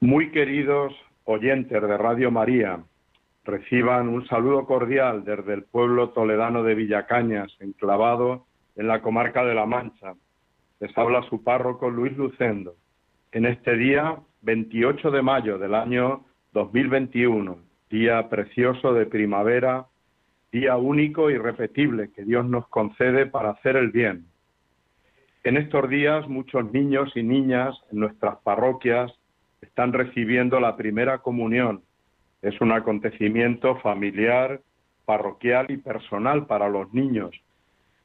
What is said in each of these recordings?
Muy queridos oyentes de Radio María, reciban un saludo cordial desde el pueblo toledano de Villacañas, enclavado en la comarca de La Mancha. Les habla su párroco Luis Lucendo. En este día 28 de mayo del año 2021, día precioso de primavera, día único y repetible que Dios nos concede para hacer el bien. En estos días muchos niños y niñas en nuestras parroquias están recibiendo la primera comunión. Es un acontecimiento familiar, parroquial y personal para los niños.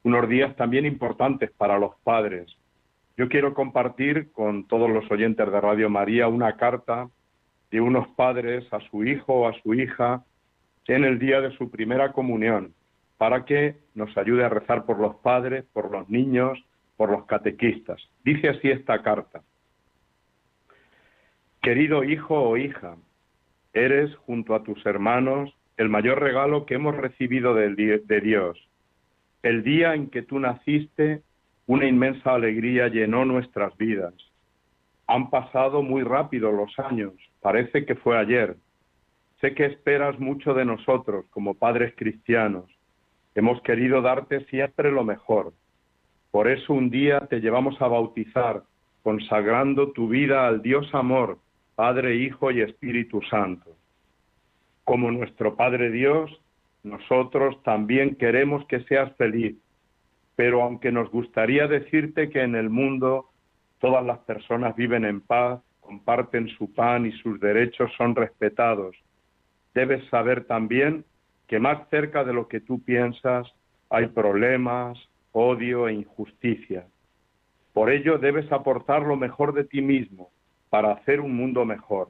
Unos días también importantes para los padres. Yo quiero compartir con todos los oyentes de Radio María una carta de unos padres a su hijo o a su hija en el día de su primera comunión, para que nos ayude a rezar por los padres, por los niños, por los catequistas. Dice así esta carta. Querido hijo o hija, eres junto a tus hermanos el mayor regalo que hemos recibido de Dios. El día en que tú naciste, una inmensa alegría llenó nuestras vidas. Han pasado muy rápido los años, parece que fue ayer. Sé que esperas mucho de nosotros como padres cristianos. Hemos querido darte siempre lo mejor. Por eso un día te llevamos a bautizar, consagrando tu vida al Dios amor Padre, Hijo y Espíritu Santo. Como nuestro Padre Dios, nosotros también queremos que seas feliz, pero aunque nos gustaría decirte que en el mundo todas las personas viven en paz, comparten su pan y sus derechos son respetados, debes saber también que más cerca de lo que tú piensas hay problemas, odio e injusticia. Por ello debes aportar lo mejor de ti mismo, para hacer un mundo mejor.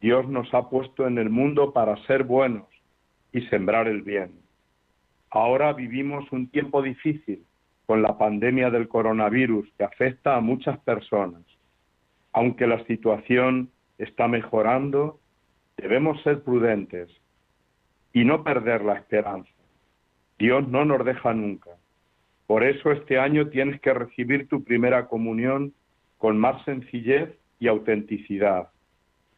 Dios nos ha puesto en el mundo para ser buenos y sembrar el bien. Ahora vivimos un tiempo difícil con la pandemia del coronavirus que afecta a muchas personas. Aunque la situación está mejorando, debemos ser prudentes y no perder la esperanza. Dios no nos deja nunca. Por eso este año tienes que recibir tu primera comunión con más sencillez y autenticidad.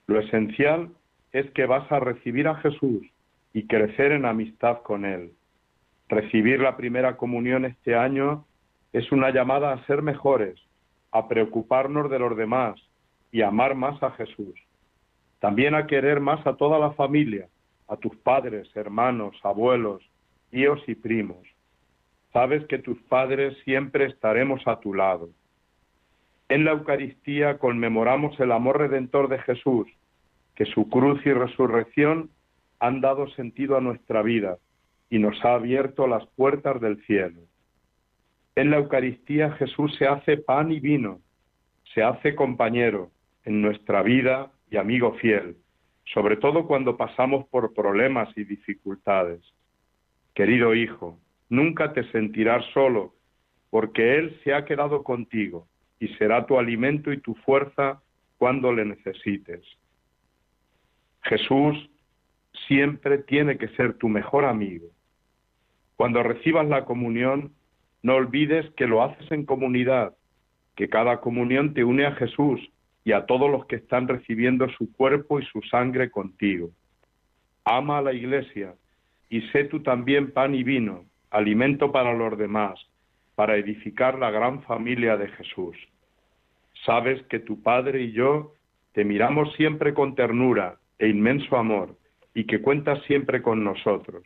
Lo esencial es que vas a recibir a Jesús y crecer en amistad con Él. Recibir la primera comunión este año es una llamada a ser mejores, a preocuparnos de los demás y amar más a Jesús. También a querer más a toda la familia, a tus padres, hermanos, abuelos, tíos y primos. Sabes que tus padres siempre estaremos a tu lado. En la Eucaristía conmemoramos el amor redentor de Jesús, que su cruz y resurrección han dado sentido a nuestra vida y nos ha abierto las puertas del cielo. En la Eucaristía Jesús se hace pan y vino, se hace compañero en nuestra vida y amigo fiel, sobre todo cuando pasamos por problemas y dificultades. Querido hijo, nunca te sentirás solo, porque Él se ha quedado contigo y será tu alimento y tu fuerza cuando le necesites. Jesús siempre tiene que ser tu mejor amigo. Cuando recibas la comunión, no olvides que lo haces en comunidad, que cada comunión te une a Jesús y a todos los que están recibiendo su cuerpo y su sangre contigo. Ama a la iglesia y sé tú también pan y vino, alimento para los demás, para edificar la gran familia de Jesús. Sabes que tu Padre y yo te miramos siempre con ternura e inmenso amor y que cuentas siempre con nosotros.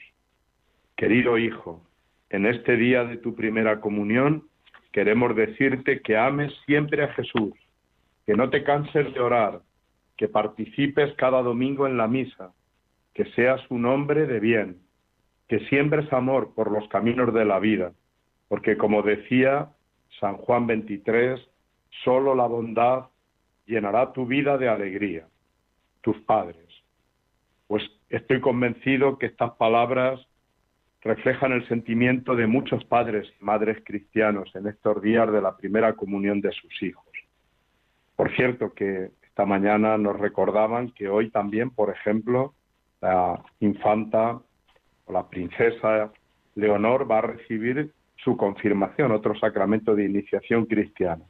Querido Hijo, en este día de tu primera comunión queremos decirte que ames siempre a Jesús, que no te canses de orar, que participes cada domingo en la misa, que seas un hombre de bien, que siembres amor por los caminos de la vida, porque como decía San Juan 23, Solo la bondad llenará tu vida de alegría. tus padres. Pues estoy convencido que estas palabras reflejan el sentimiento de muchos padres y madres cristianos en estos días de la primera comunión de sus hijos. Por cierto, que esta mañana nos recordaban que hoy también, por ejemplo, la infanta o la princesa Leonor va a recibir su confirmación, otro sacramento de iniciación cristiana.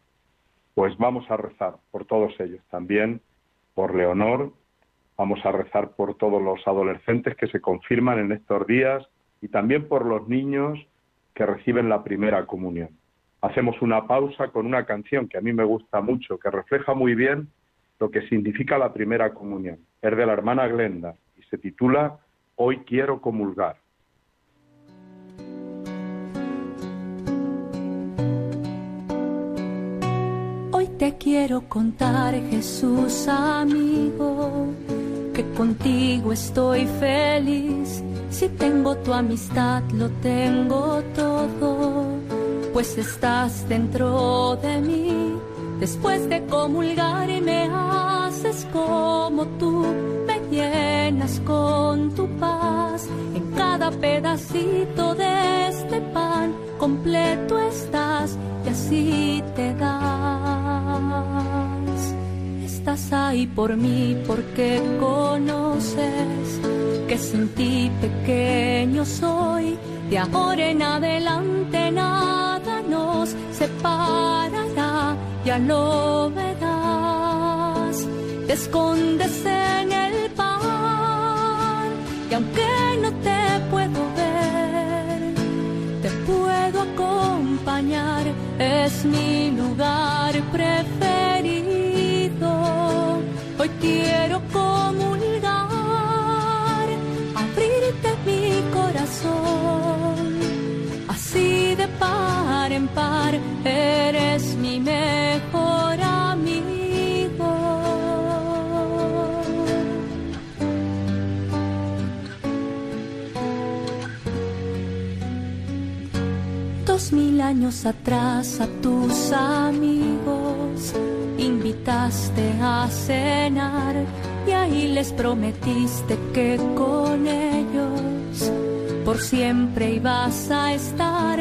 Pues vamos a rezar por todos ellos, también por Leonor, vamos a rezar por todos los adolescentes que se confirman en estos días y también por los niños que reciben la primera comunión. Hacemos una pausa con una canción que a mí me gusta mucho, que refleja muy bien lo que significa la primera comunión. Es de la hermana Glenda y se titula Hoy quiero comulgar. Te quiero contar, Jesús amigo, que contigo estoy feliz. Si tengo tu amistad, lo tengo todo, pues estás dentro de mí Después de comulgar y me haces como tú, me llenas con tu paz. En cada pedacito de este pan completo estás y así te das. Estás ahí por mí porque conoces que sin ti pequeño soy. De ahora en adelante nada nos separará ya lo verás. Te escondes en el pan y aunque no te puedo ver, te puedo acompañar. Es mi lugar preferido. Así de par en par eres mi mejor. mil años atrás a tus amigos invitaste a cenar y ahí les prometiste que con ellos siempre ibas a estar.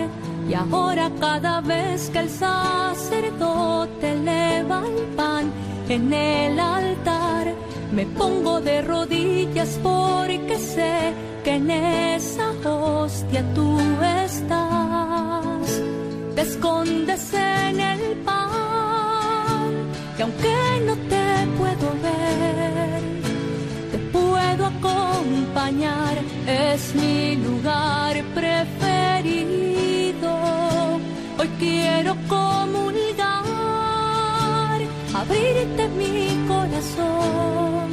Y ahora cada vez que el sacerdote eleva el pan en el altar, me pongo de rodillas porque sé que en esa hostia tú estás te escondes en el pan y aunque no te puedo es mi lugar preferido. Hoy quiero comulgar, abrirte mi corazón,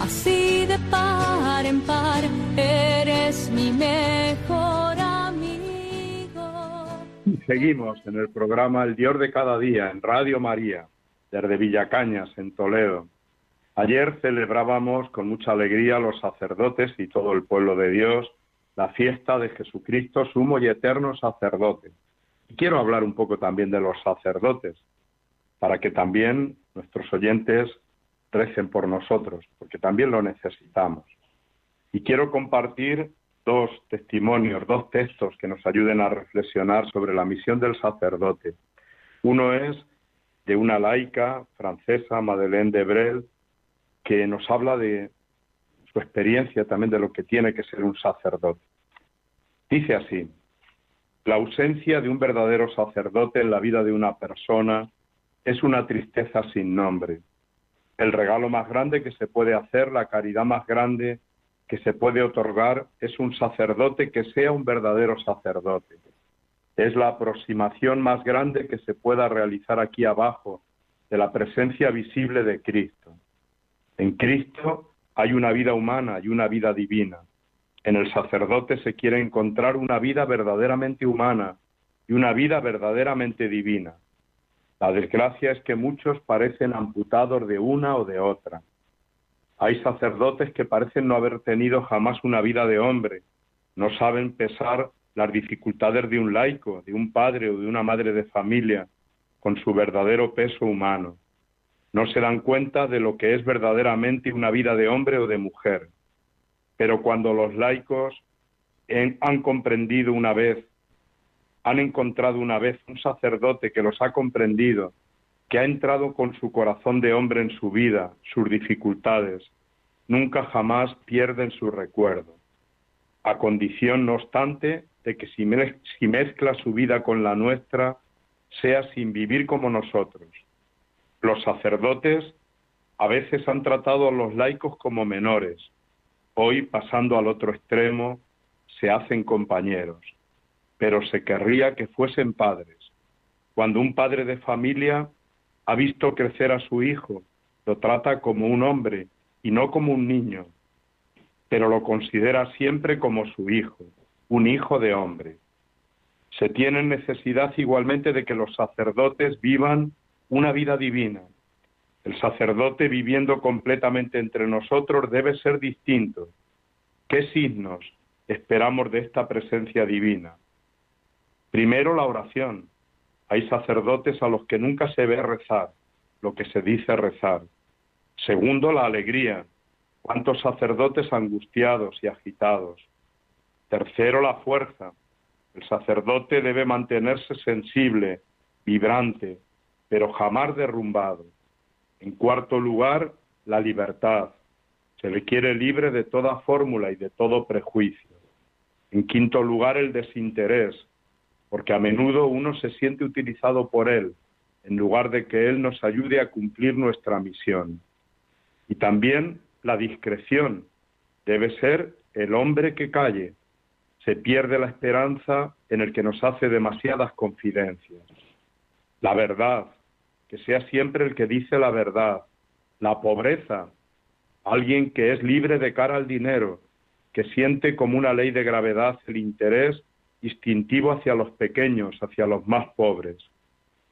así de par en par, eres mi mejor Seguimos en el programa El Dios de cada día en Radio María, desde Villacañas, en Toledo. Ayer celebrábamos con mucha alegría los sacerdotes y todo el pueblo de Dios la fiesta de Jesucristo, sumo y eterno sacerdote. Y quiero hablar un poco también de los sacerdotes, para que también nuestros oyentes recen por nosotros, porque también lo necesitamos. Y quiero compartir dos testimonios, dos textos que nos ayuden a reflexionar sobre la misión del sacerdote. Uno es de una laica francesa, Madeleine de Brel, que nos habla de su experiencia también de lo que tiene que ser un sacerdote. Dice así, la ausencia de un verdadero sacerdote en la vida de una persona es una tristeza sin nombre. El regalo más grande que se puede hacer, la caridad más grande que se puede otorgar es un sacerdote que sea un verdadero sacerdote. Es la aproximación más grande que se pueda realizar aquí abajo de la presencia visible de Cristo. En Cristo hay una vida humana y una vida divina. En el sacerdote se quiere encontrar una vida verdaderamente humana y una vida verdaderamente divina. La desgracia es que muchos parecen amputados de una o de otra. Hay sacerdotes que parecen no haber tenido jamás una vida de hombre, no saben pesar las dificultades de un laico, de un padre o de una madre de familia, con su verdadero peso humano. No se dan cuenta de lo que es verdaderamente una vida de hombre o de mujer. Pero cuando los laicos han comprendido una vez, han encontrado una vez un sacerdote que los ha comprendido, que ha entrado con su corazón de hombre en su vida, sus dificultades, nunca jamás pierden su recuerdo, a condición, no obstante, de que si, mezcla su vida con la nuestra, sea sin vivir como nosotros. Los sacerdotes a veces han tratado a los laicos como menores, hoy pasando al otro extremo, se hacen compañeros, pero se querría que fuesen padres. Cuando un padre de familia ha visto crecer a su hijo, lo trata como un hombre y no como un niño, pero lo considera siempre como su hijo, un hijo de hombre. Se tiene necesidad igualmente de que los sacerdotes vivan una vida divina. El sacerdote viviendo completamente entre nosotros debe ser distinto. ¿Qué signos esperamos de esta presencia divina? Primero la oración. Hay sacerdotes a los que nunca se ve rezar, lo que se dice rezar. Segundo, la alegría. ¿Cuántos sacerdotes angustiados y agitados? Tercero, la fuerza. El sacerdote debe mantenerse sensible, vibrante, pero jamás derrumbado. En cuarto lugar, la libertad. Se le quiere libre de toda fórmula y de todo prejuicio. En quinto lugar, el desinterés, porque a menudo uno se siente utilizado por él, en lugar de que él nos ayude a cumplir nuestra misión. Y también la discreción. Debe ser el hombre que calle, se pierde la esperanza en el que nos hace demasiadas confidencias. La verdad, que sea siempre el que dice la verdad. La pobreza, alguien que es libre de cara al dinero, que siente como una ley de gravedad el interés instintivo hacia los pequeños, hacia los más pobres.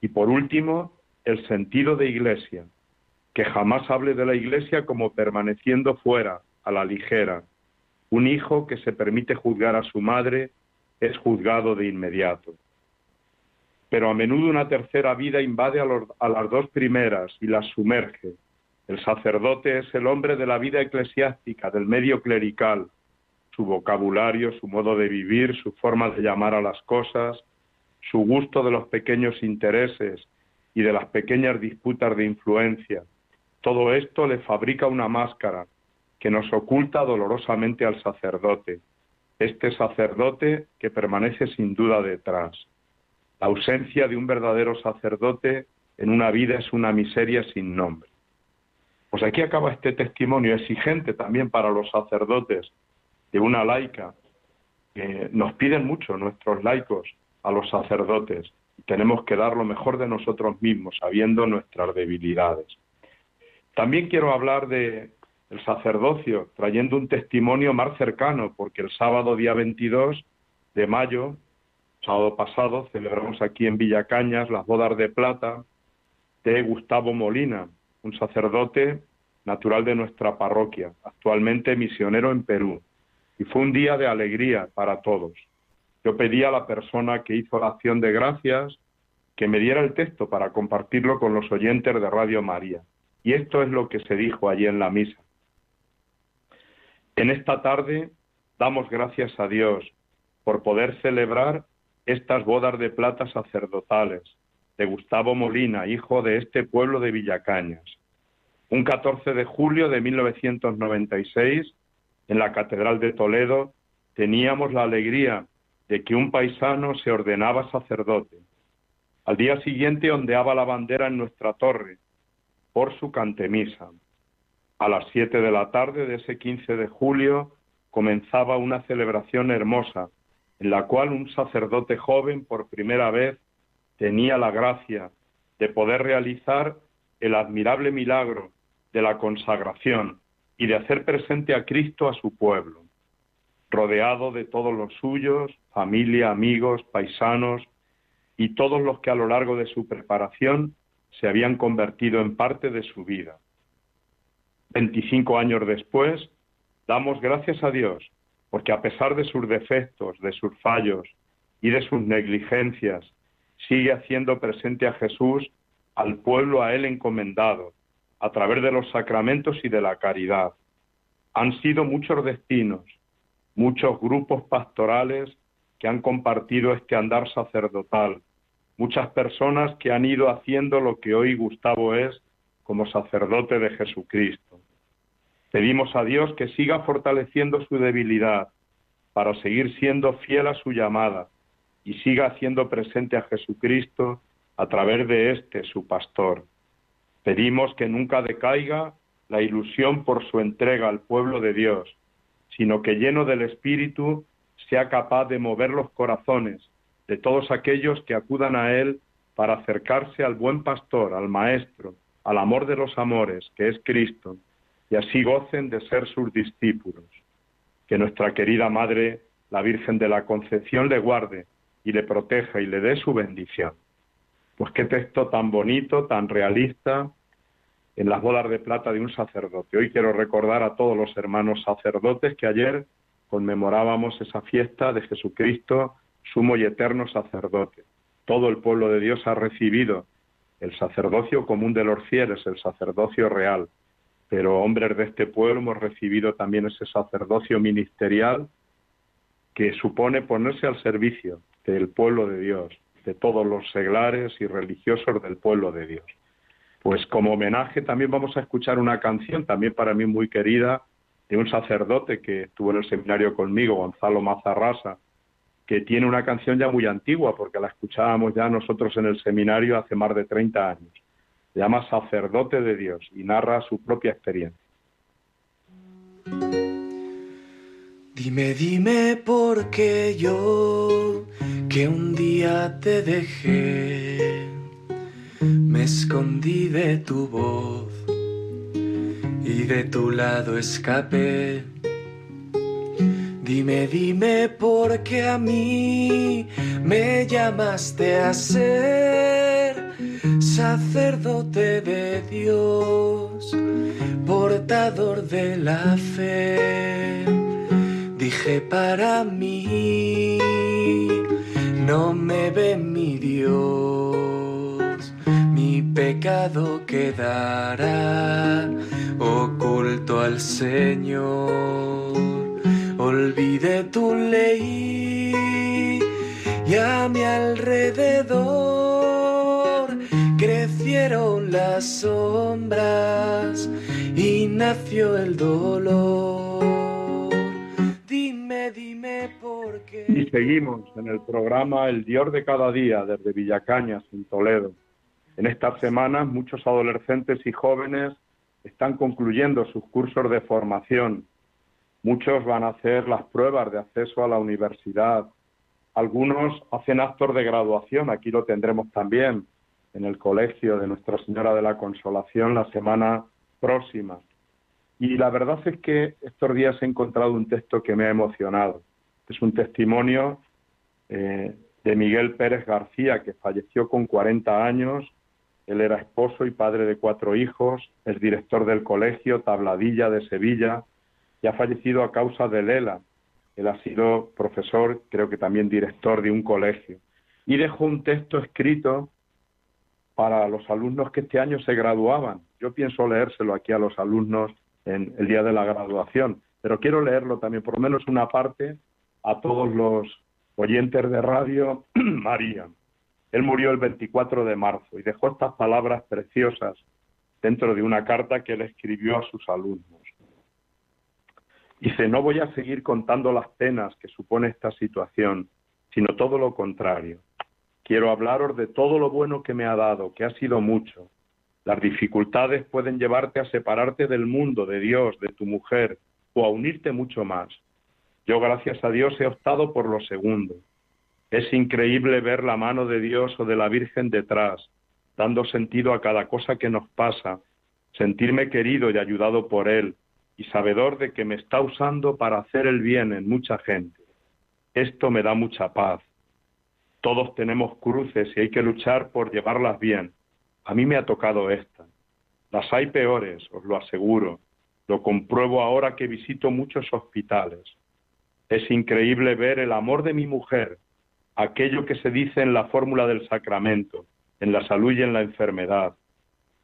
Y por último, el sentido de iglesia, que jamás hable de la iglesia como permaneciendo fuera, a la ligera, un hijo que se permite juzgar a su madre es juzgado de inmediato. Pero a menudo una tercera vida invade a, las dos primeras y las sumerge. El sacerdote es el hombre de la vida eclesiástica, del medio clerical, su vocabulario, su modo de vivir, su forma de llamar a las cosas, su gusto de los pequeños intereses y de las pequeñas disputas de influencia. Todo esto le fabrica una máscara, que nos oculta dolorosamente al sacerdote, este sacerdote que permanece sin duda detrás. La ausencia de un verdadero sacerdote en una vida es una miseria sin nombre. Pues aquí acaba este testimonio exigente también para los sacerdotes de una laica. que nos piden mucho nuestros laicos a los sacerdotes tenemos que dar lo mejor de nosotros mismos, sabiendo nuestras debilidades. También quiero hablar de sacerdocio, trayendo un testimonio más cercano, porque el sábado día 22 de mayo, sábado pasado, celebramos aquí en Villacañas las bodas de plata de Gustavo Molina, un sacerdote natural de nuestra parroquia, actualmente misionero en Perú. Y fue un día de alegría para todos. Yo pedí a la persona que hizo la acción de gracias que me diera el texto para compartirlo con los oyentes de Radio María. Y esto es lo que se dijo allí en la misa. En esta tarde damos gracias a Dios por poder celebrar estas bodas de plata sacerdotales de Gustavo Molina, hijo de este pueblo de Villacañas. Un 14 de julio de 1996, en la Catedral de Toledo, teníamos la alegría de que un paisano se ordenaba sacerdote. Al día siguiente ondeaba la bandera en nuestra torre por su cantemisa. A las siete de la tarde de ese 15 de julio comenzaba una celebración hermosa, en la cual un sacerdote joven por primera vez tenía la gracia de poder realizar el admirable milagro de la consagración y de hacer presente a Cristo a su pueblo, rodeado de todos los suyos, familia, amigos, paisanos y todos los que a lo largo de su preparación se habían convertido en parte de su vida. 25 años después, damos gracias a Dios, porque a pesar de sus defectos, de sus fallos y de sus negligencias, sigue haciendo presente a Jesús al pueblo a él encomendado, a través de los sacramentos y de la caridad. Han sido muchos destinos, muchos grupos pastorales que han compartido este andar sacerdotal, muchas personas que han ido haciendo lo que hoy Gustavo es como sacerdote de Jesucristo. Pedimos a Dios que siga fortaleciendo su debilidad para seguir siendo fiel a su llamada y siga haciendo presente a Jesucristo a través de este, su pastor. Pedimos que nunca decaiga la ilusión por su entrega al pueblo de Dios, sino que lleno del Espíritu sea capaz de mover los corazones de todos aquellos que acudan a Él para acercarse al buen pastor, al Maestro, al amor de los amores, que es Cristo, y así gocen de ser sus discípulos. Que nuestra querida Madre, la Virgen de la Concepción, le guarde y le proteja y le dé su bendición. Pues qué texto tan bonito, tan realista en las bodas de plata de un sacerdote. Hoy quiero recordar a todos los hermanos sacerdotes que ayer conmemorábamos esa fiesta de Jesucristo, sumo y eterno sacerdote. Todo el pueblo de Dios ha recibido el sacerdocio común de los fieles, el sacerdocio real. Pero hombres de este pueblo hemos recibido también ese sacerdocio ministerial que supone ponerse al servicio del pueblo de Dios, de todos los seglares y religiosos del pueblo de Dios. Pues como homenaje también vamos a escuchar una canción, también para mí muy querida, de un sacerdote que estuvo en el seminario conmigo, Gonzalo Mazarrasa, que tiene una canción ya muy antigua, porque la escuchábamos ya nosotros en el seminario hace más de 30 años. Llama Sacerdote de Dios y narra su propia experiencia. Dime, dime por qué yo, que un día te dejé, me escondí de tu voz y de tu lado escapé Dime, dime por qué a mí me llamaste a ser sacerdote de Dios, portador de la fe. Dije para mí, no me ve mi Dios, mi pecado quedará oculto al Señor olvidé tu ley y a mi alrededor y. Y seguimos en el programa El Dios de cada día desde Villacañas, en Toledo. En estas semanas muchos adolescentes y jóvenes están concluyendo sus cursos de formación Muchos van a hacer las pruebas de acceso a la universidad. Algunos hacen actos de graduación. Aquí lo tendremos también en el colegio de Nuestra Señora de la Consolación la semana próxima. Y la verdad es que estos días he encontrado un texto que me ha emocionado. Es un testimonio eh, de Miguel Pérez García, que falleció con 40 años. Él era esposo y padre de cuatro hijos, es director del colegio Tabladilla de Sevilla, y ha fallecido a causa de Lela. Él ha sido profesor, creo que también director de un colegio. Y dejó un texto escrito para los alumnos que este año se graduaban. Yo pienso leérselo aquí a los alumnos en el día de la graduación, pero quiero leerlo también, por lo menos una parte, a todos los oyentes de radio María. Él murió el 24 de marzo y dejó estas palabras preciosas dentro de una carta que él escribió a sus alumnos. Dice, no voy a seguir contando las penas que supone esta situación, sino todo lo contrario. Quiero hablaros de todo lo bueno que me ha dado, que ha sido mucho. Las dificultades pueden llevarte a separarte del mundo, de Dios, de tu mujer, o a unirte mucho más. Yo, gracias a Dios, he optado por lo segundo. Es increíble ver la mano de Dios o de la Virgen detrás, dando sentido a cada cosa que nos pasa, sentirme querido y ayudado por Él, y sabedor de que me está usando para hacer el bien en mucha gente. Esto me da mucha paz. Todos tenemos cruces y hay que luchar por llevarlas bien. A mí me ha tocado esta. Las hay peores, os lo aseguro. Lo compruebo ahora que visito muchos hospitales. Es increíble ver el amor de mi mujer, aquello que se dice en la fórmula del sacramento, en la salud y en la enfermedad,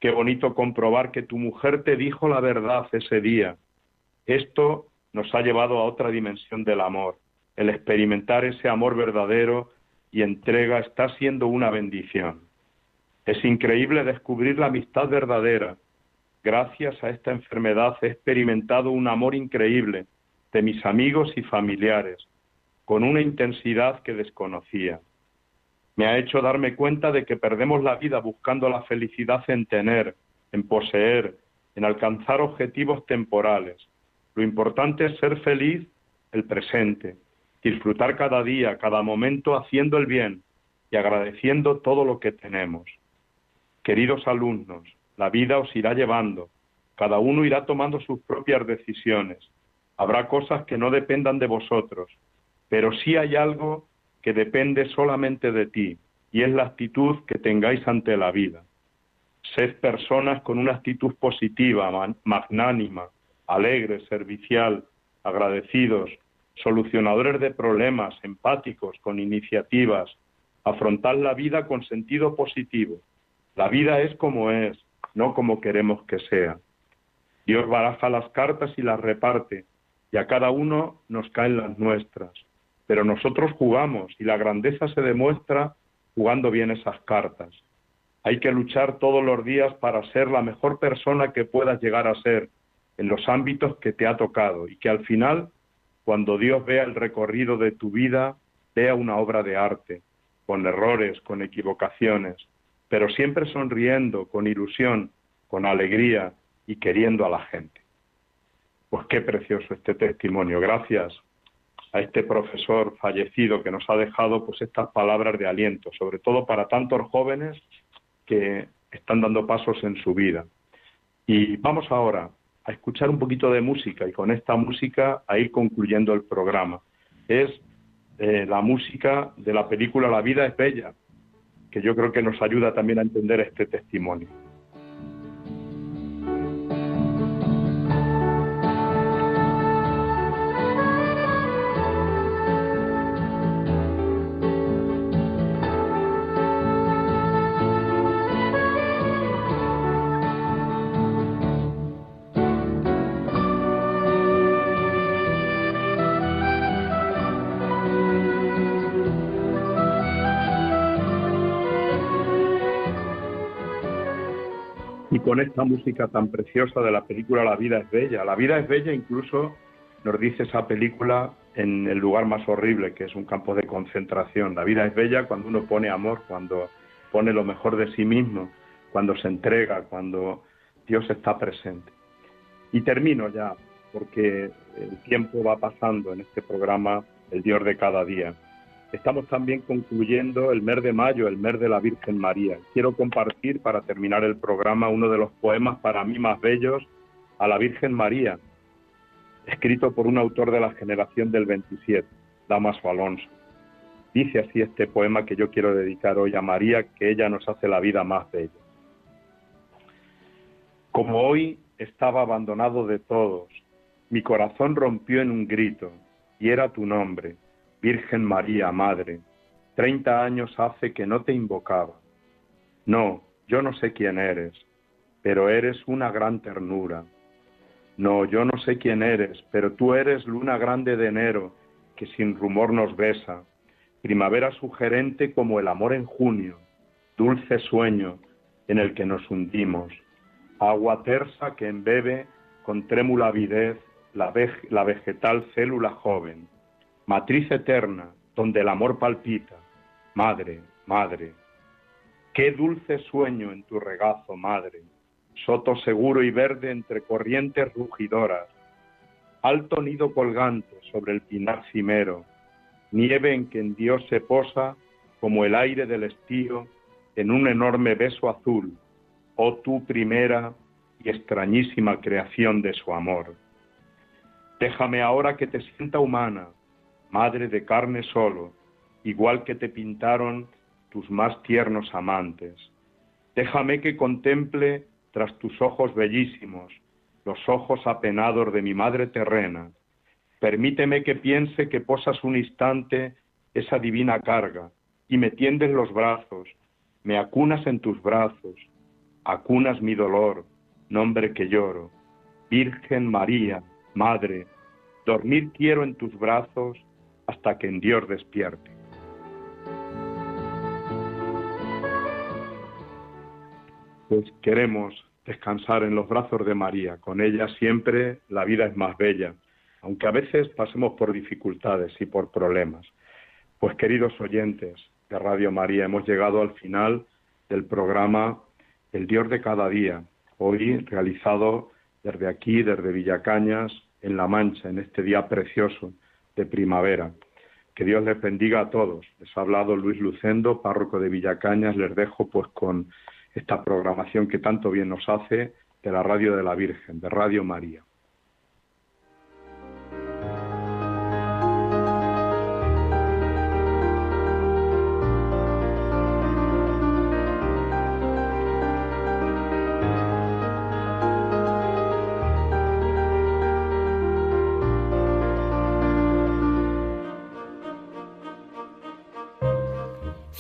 Qué bonito comprobar que tu mujer te dijo la verdad ese día. Esto nos ha llevado a otra dimensión del amor. El experimentar ese amor verdadero y entrega está siendo una bendición. Es increíble descubrir la amistad verdadera. Gracias a esta enfermedad he experimentado un amor increíble de mis amigos y familiares, con una intensidad que desconocía me ha hecho darme cuenta de que perdemos la vida buscando la felicidad en tener, en poseer, en alcanzar objetivos temporales. Lo importante es ser feliz el presente, disfrutar cada día, cada momento haciendo el bien y agradeciendo todo lo que tenemos. Queridos alumnos, la vida os irá llevando, cada uno irá tomando sus propias decisiones. Habrá cosas que no dependan de vosotros, pero sí hay algo que depende solamente de ti, y es la actitud que tengáis ante la vida. Sed personas con una actitud positiva, magnánima, alegre, servicial, agradecidos, solucionadores de problemas, empáticos, con iniciativas. Afrontad la vida con sentido positivo. La vida es como es, no como queremos que sea. Dios baraja las cartas y las reparte, y a cada uno nos caen las nuestras pero nosotros jugamos y la grandeza se demuestra jugando bien esas cartas. Hay que luchar todos los días para ser la mejor persona que puedas llegar a ser en los ámbitos que te ha tocado y que al final, cuando Dios vea el recorrido de tu vida, vea una obra de arte, con errores, con equivocaciones, pero siempre sonriendo, con ilusión, con alegría y queriendo a la gente. Pues qué precioso este testimonio. Gracias a este profesor fallecido que nos ha dejado pues estas palabras de aliento, sobre todo para tantos jóvenes que están dando pasos en su vida. Y vamos ahora a escuchar un poquito de música y con esta música a ir concluyendo el programa. Es eh, la música de la película La vida es bella, que yo creo que nos ayuda también a entender este testimonio. Con esta música tan preciosa de la película La vida es bella. La vida es bella incluso nos dice esa película en el lugar más horrible, que es un campo de concentración. La vida es bella cuando uno pone amor, cuando pone lo mejor de sí mismo, cuando se entrega, cuando Dios está presente. Y termino ya, porque el tiempo va pasando en este programa, el Dios de cada día. Estamos también concluyendo el mes de mayo, el mes de la Virgen María. Quiero compartir para terminar el programa uno de los poemas para mí más bellos a la Virgen María, escrito por un autor de la generación del 27, Damaso Alonso. Dice así este poema que yo quiero dedicar hoy a María, que ella nos hace la vida más bella. Como hoy estaba abandonado de todos, mi corazón rompió en un grito, y era tu nombre, Virgen María, Madre, treinta años hace que no te invocaba. No, yo no sé quién eres, pero eres una gran ternura. No, yo no sé quién eres, pero tú eres luna grande de enero que sin rumor nos besa, primavera sugerente como el amor en junio, dulce sueño en el que nos hundimos, agua tersa que embebe con trémula avidez la, la vegetal célula joven matriz eterna, donde el amor palpita, madre, madre. Qué dulce sueño en tu regazo, madre, soto seguro y verde entre corrientes rugidoras, alto nido colgante sobre el pinar cimero, nieve en que en Dios se posa como el aire del estío en un enorme beso azul, oh tú primera y extrañísima creación de su amor. Déjame ahora que te sienta humana, madre de carne solo, igual que te pintaron tus más tiernos amantes. Déjame que contemple tras tus ojos bellísimos los ojos apenados de mi madre terrena. Permíteme que piense que posas un instante esa divina carga y me tiendes los brazos, me acunas en tus brazos, acunas mi dolor, nombre que lloro. Virgen María, Madre, dormir quiero en tus brazos hasta que en Dios despierte. Pues queremos descansar en los brazos de María. Con ella siempre la vida es más bella, aunque a veces pasemos por dificultades y por problemas. Pues queridos oyentes de Radio María, hemos llegado al final del programa El Dios de cada día, hoy realizado desde aquí, desde Villacañas, en La Mancha, en este día precioso de primavera. Que Dios les bendiga a todos. Les ha hablado Luis Lucendo, párroco de Villacañas. Les dejo pues con esta programación que tanto bien nos hace de la Radio de la Virgen, de Radio María.